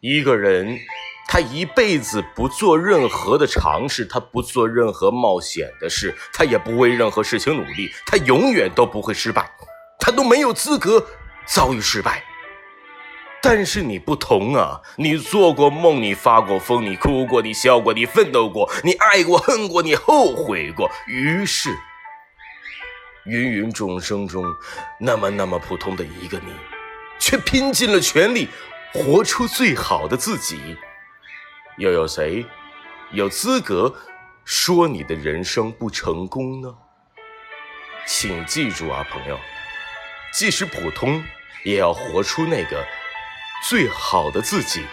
一个人，他一辈子不做任何的尝试，他不做任何冒险的事，他也不为任何事情努力，他永远都不会失败，他都没有资格遭遇失败。但是你不同啊，你做过梦，你发过疯，你哭过，你笑过，你奋斗过，你爱过，恨过，你后悔过。于是，芸芸众生中，那么那么普通的一个你，却拼尽了全力，活出最好的自己，又有谁有资格说你的人生不成功呢？请记住啊，朋友，即使普通也要活出那个最好的自己。